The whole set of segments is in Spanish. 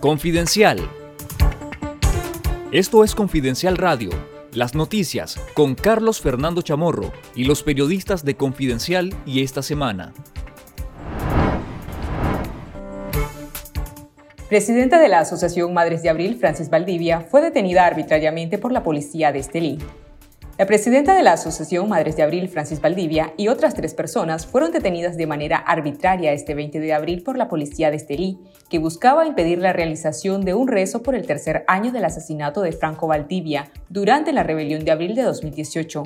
Confidencial. Esto es Confidencial Radio, las noticias con Carlos Fernando Chamorro y los periodistas de Confidencial y esta semana. Presidenta de la Asociación Madres de Abril, Francis Valdivia, fue detenida arbitrariamente por la policía de Estelí. La presidenta de la Asociación Madres de Abril, Francis Valdivia, y otras tres personas fueron detenidas de manera arbitraria este 20 de abril por la policía de Estelí, que buscaba impedir la realización de un rezo por el tercer año del asesinato de Franco Valdivia durante la rebelión de abril de 2018.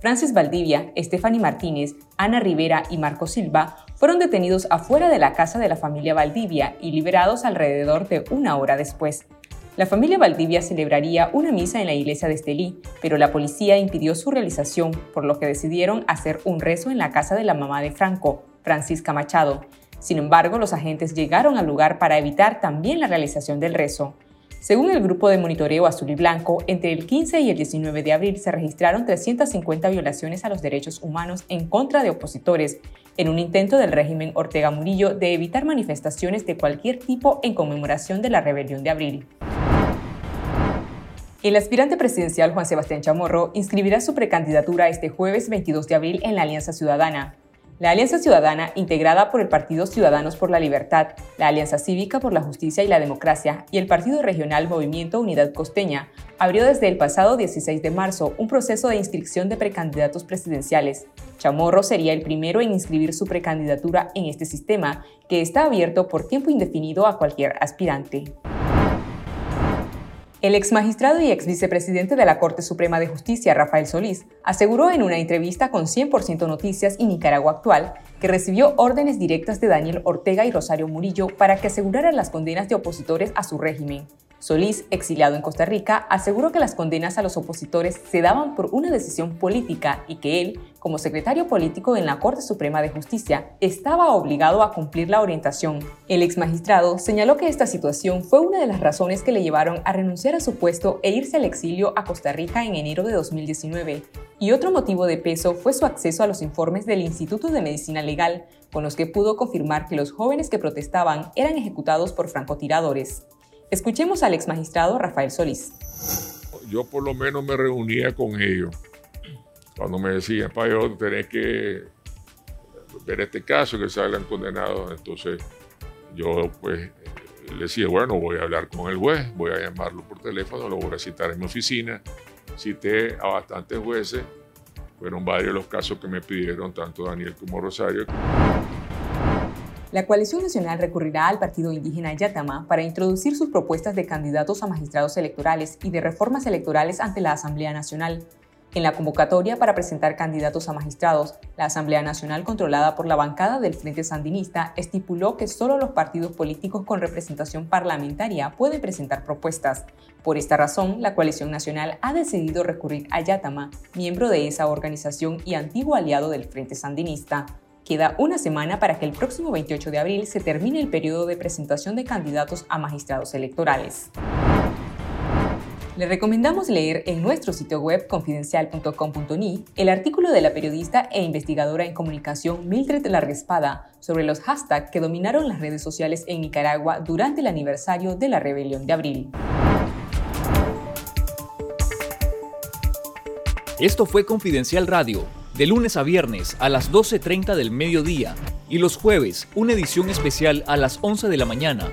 Francis Valdivia, Stephanie Martínez, Ana Rivera y Marco Silva fueron detenidos afuera de la casa de la familia Valdivia y liberados alrededor de una hora después. La familia Valdivia celebraría una misa en la iglesia de Estelí, pero la policía impidió su realización, por lo que decidieron hacer un rezo en la casa de la mamá de Franco, Francisca Machado. Sin embargo, los agentes llegaron al lugar para evitar también la realización del rezo. Según el grupo de monitoreo azul y blanco, entre el 15 y el 19 de abril se registraron 350 violaciones a los derechos humanos en contra de opositores, en un intento del régimen Ortega Murillo de evitar manifestaciones de cualquier tipo en conmemoración de la rebelión de abril. El aspirante presidencial Juan Sebastián Chamorro inscribirá su precandidatura este jueves 22 de abril en la Alianza Ciudadana. La Alianza Ciudadana, integrada por el Partido Ciudadanos por la Libertad, la Alianza Cívica por la Justicia y la Democracia y el Partido Regional Movimiento Unidad Costeña, abrió desde el pasado 16 de marzo un proceso de inscripción de precandidatos presidenciales. Chamorro sería el primero en inscribir su precandidatura en este sistema, que está abierto por tiempo indefinido a cualquier aspirante. El ex magistrado y ex vicepresidente de la Corte Suprema de Justicia, Rafael Solís, aseguró en una entrevista con 100% Noticias y Nicaragua Actual que recibió órdenes directas de Daniel Ortega y Rosario Murillo para que aseguraran las condenas de opositores a su régimen. Solís, exiliado en Costa Rica, aseguró que las condenas a los opositores se daban por una decisión política y que él, como secretario político en la Corte Suprema de Justicia, estaba obligado a cumplir la orientación. El ex magistrado señaló que esta situación fue una de las razones que le llevaron a renunciar a su puesto e irse al exilio a Costa Rica en enero de 2019. Y otro motivo de peso fue su acceso a los informes del Instituto de Medicina Legal, con los que pudo confirmar que los jóvenes que protestaban eran ejecutados por francotiradores. Escuchemos al ex magistrado Rafael Solís. Yo por lo menos me reunía con ellos. Cuando me decían, para yo tenés que ver este caso, que salgan condenados, entonces yo pues le decía, bueno, voy a hablar con el juez, voy a llamarlo por teléfono, lo voy a citar en mi oficina. Cité a bastantes jueces, fueron varios los casos que me pidieron, tanto Daniel como Rosario. La coalición nacional recurrirá al partido indígena Yatama para introducir sus propuestas de candidatos a magistrados electorales y de reformas electorales ante la Asamblea Nacional. En la convocatoria para presentar candidatos a magistrados, la Asamblea Nacional controlada por la bancada del Frente Sandinista estipuló que solo los partidos políticos con representación parlamentaria pueden presentar propuestas. Por esta razón, la coalición nacional ha decidido recurrir a Yatama, miembro de esa organización y antiguo aliado del Frente Sandinista. Queda una semana para que el próximo 28 de abril se termine el periodo de presentación de candidatos a magistrados electorales. Le recomendamos leer en nuestro sitio web confidencial.com.ni el artículo de la periodista e investigadora en comunicación Mildred Larguespada sobre los hashtags que dominaron las redes sociales en Nicaragua durante el aniversario de la rebelión de abril. Esto fue Confidencial Radio de lunes a viernes a las 12.30 del mediodía y los jueves una edición especial a las 11 de la mañana.